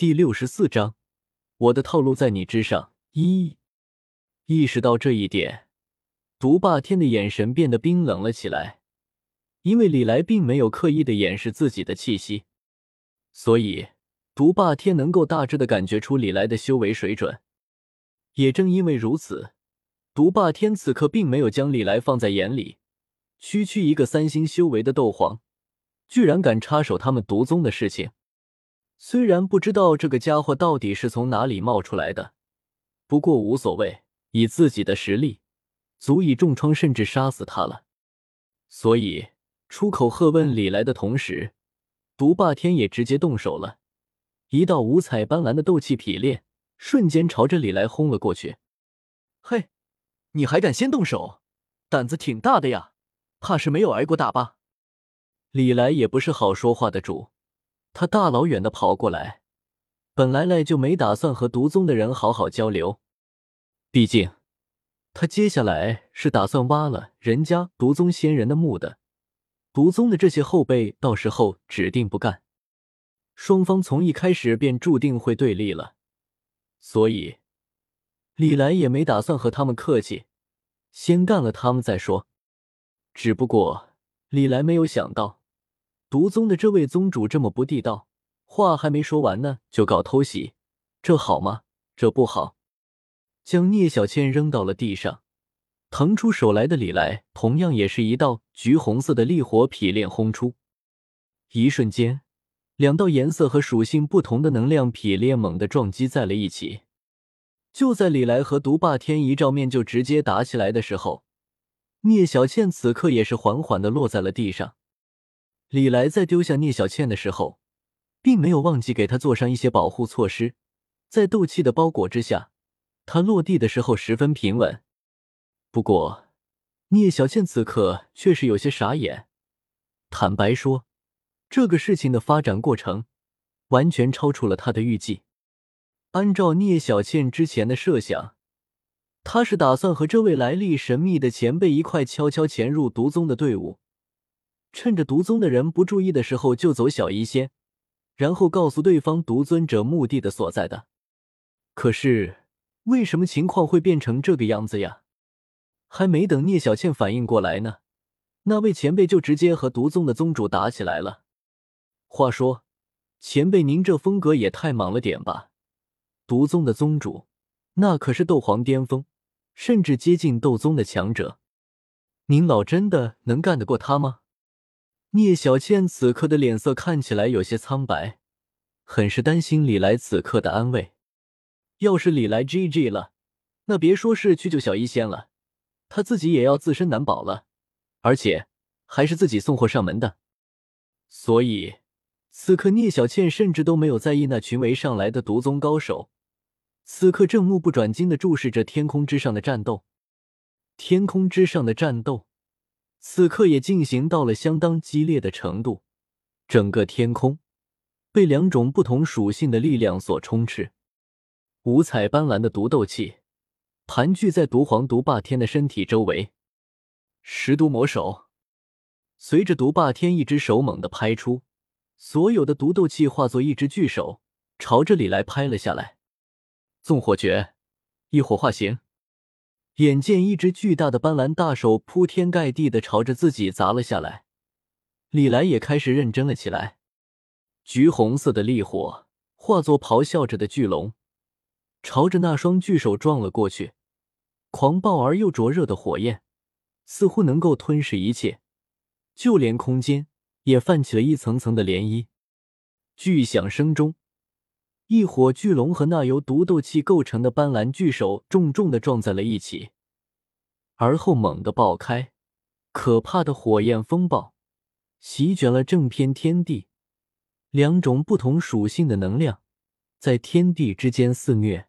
第六十四章，我的套路在你之上。一意识到这一点，独霸天的眼神变得冰冷了起来。因为李来并没有刻意的掩饰自己的气息，所以独霸天能够大致的感觉出李来的修为水准。也正因为如此，独霸天此刻并没有将李来放在眼里。区区一个三星修为的斗皇，居然敢插手他们毒宗的事情。虽然不知道这个家伙到底是从哪里冒出来的，不过无所谓，以自己的实力，足以重创甚至杀死他了。所以出口喝问李来的同时，毒霸天也直接动手了，一道五彩斑斓的斗气劈裂瞬间朝着李来轰了过去。嘿，你还敢先动手，胆子挺大的呀！怕是没有挨过打吧？李来也不是好说话的主。他大老远的跑过来，本来赖就没打算和毒宗的人好好交流，毕竟他接下来是打算挖了人家毒宗仙人的墓的。毒宗的这些后辈到时候指定不干，双方从一开始便注定会对立了，所以李来也没打算和他们客气，先干了他们再说。只不过李来没有想到。毒宗的这位宗主这么不地道，话还没说完呢，就搞偷袭，这好吗？这不好。将聂小倩扔到了地上，腾出手来的李来，同样也是一道橘红色的烈火劈炼轰出。一瞬间，两道颜色和属性不同的能量劈炼猛地撞击在了一起。就在李来和毒霸天一照面就直接打起来的时候，聂小倩此刻也是缓缓的落在了地上。李来在丢下聂小倩的时候，并没有忘记给她做上一些保护措施。在斗气的包裹之下，她落地的时候十分平稳。不过，聂小倩此刻却是有些傻眼。坦白说，这个事情的发展过程完全超出了她的预计。按照聂小倩之前的设想，她是打算和这位来历神秘的前辈一块悄悄潜入毒宗的队伍。趁着毒宗的人不注意的时候救走小医仙，然后告诉对方毒尊者墓地的所在的。可是为什么情况会变成这个样子呀？还没等聂小倩反应过来呢，那位前辈就直接和毒宗的宗主打起来了。话说，前辈您这风格也太莽了点吧？毒宗的宗主那可是斗皇巅峰，甚至接近斗宗的强者，您老真的能干得过他吗？聂小倩此刻的脸色看起来有些苍白，很是担心李来此刻的安危。要是李来 GG 了，那别说是去救小医仙了，他自己也要自身难保了，而且还是自己送货上门的。所以，此刻聂小倩甚至都没有在意那群围上来的毒宗高手，此刻正目不转睛的注视着天空之上的战斗。天空之上的战斗。此刻也进行到了相当激烈的程度，整个天空被两种不同属性的力量所充斥，五彩斑斓的毒斗气盘踞在毒皇毒霸天的身体周围。十毒魔手，随着毒霸天一只手猛地拍出，所有的毒斗气化作一只巨手，朝着李来拍了下来。纵火诀，一火化形。眼见一只巨大的斑斓大手铺天盖地的朝着自己砸了下来，李来也开始认真了起来。橘红色的烈火化作咆哮着的巨龙，朝着那双巨手撞了过去。狂暴而又灼热的火焰似乎能够吞噬一切，就连空间也泛起了一层层的涟漪。巨响声中。一火巨龙和那由毒斗气构成的斑斓巨手重重的撞在了一起，而后猛地爆开，可怕的火焰风暴席卷了正片天地，两种不同属性的能量在天地之间肆虐。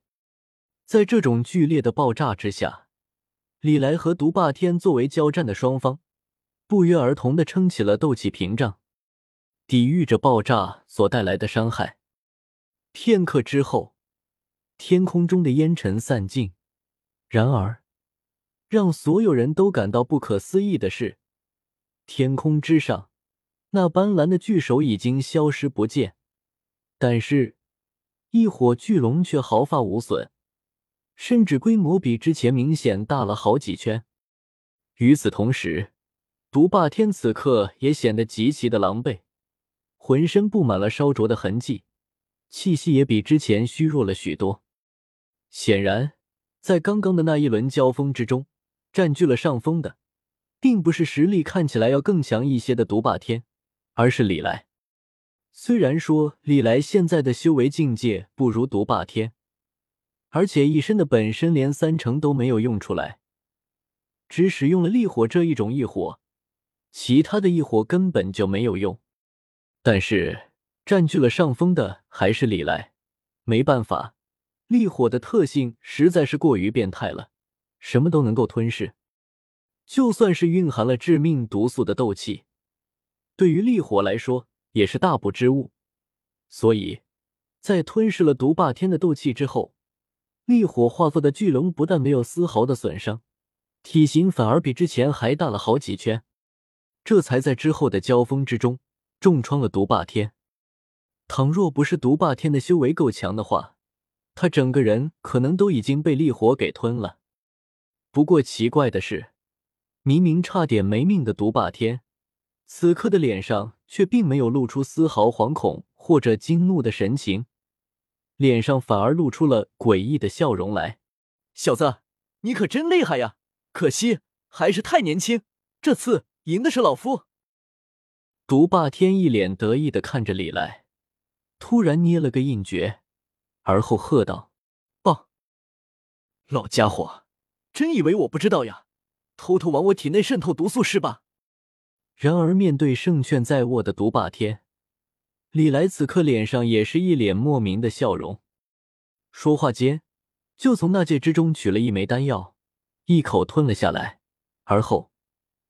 在这种剧烈的爆炸之下，李来和毒霸天作为交战的双方，不约而同的撑起了斗气屏障，抵御着爆炸所带来的伤害。片刻之后，天空中的烟尘散尽。然而，让所有人都感到不可思议的是，天空之上那斑斓的巨手已经消失不见。但是，一火巨龙却毫发无损，甚至规模比之前明显大了好几圈。与此同时，毒霸天此刻也显得极其的狼狈，浑身布满了烧灼的痕迹，气息也比之前虚弱了许多。显然，在刚刚的那一轮交锋之中，占据了上风的，并不是实力看起来要更强一些的独霸天，而是李来。虽然说李来现在的修为境界不如独霸天，而且一身的本身连三成都没有用出来，只使用了烈火这一种异火，其他的异火根本就没有用。但是占据了上风的还是李来，没办法，烈火的特性实在是过于变态了，什么都能够吞噬，就算是蕴含了致命毒素的斗气，对于烈火来说。也是大补之物，所以，在吞噬了毒霸天的斗气之后，烈火化作的巨龙不但没有丝毫的损伤，体型反而比之前还大了好几圈，这才在之后的交锋之中重创了毒霸天。倘若不是毒霸天的修为够强的话，他整个人可能都已经被烈火给吞了。不过奇怪的是，明明差点没命的毒霸天。此刻的脸上却并没有露出丝毫惶恐或者惊怒的神情，脸上反而露出了诡异的笑容来。小子，你可真厉害呀！可惜还是太年轻，这次赢的是老夫。毒霸天一脸得意的看着李来，突然捏了个印诀，而后喝道：“棒！老家伙，真以为我不知道呀？偷偷往我体内渗透毒素是吧？”然而，面对胜券在握的毒霸天，李来此刻脸上也是一脸莫名的笑容。说话间，就从纳戒之中取了一枚丹药，一口吞了下来，而后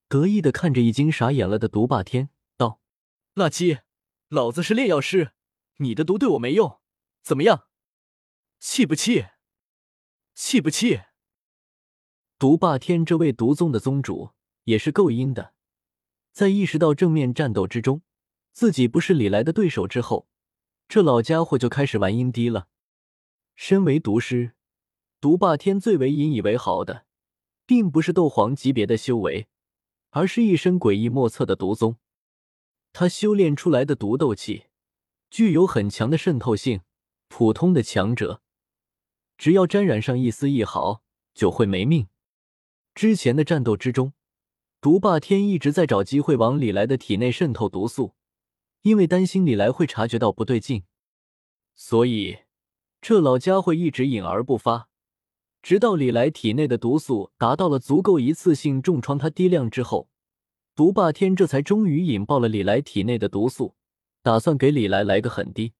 得意的看着已经傻眼了的毒霸天，道：“垃圾，老子是炼药师，你的毒对我没用，怎么样？气不气？气不气？”毒霸天这位毒宗的宗主也是够阴的。在意识到正面战斗之中自己不是李来的对手之后，这老家伙就开始玩阴低了。身为毒师，毒霸天最为引以为豪的，并不是斗皇级别的修为，而是一身诡异莫测的毒宗。他修炼出来的毒斗气具有很强的渗透性，普通的强者只要沾染上一丝一毫，就会没命。之前的战斗之中。毒霸天一直在找机会往李来的体内渗透毒素，因为担心李来会察觉到不对劲，所以这老家伙一直隐而不发，直到李来体内的毒素达到了足够一次性重创他低量之后，毒霸天这才终于引爆了李来体内的毒素，打算给李来来个狠滴。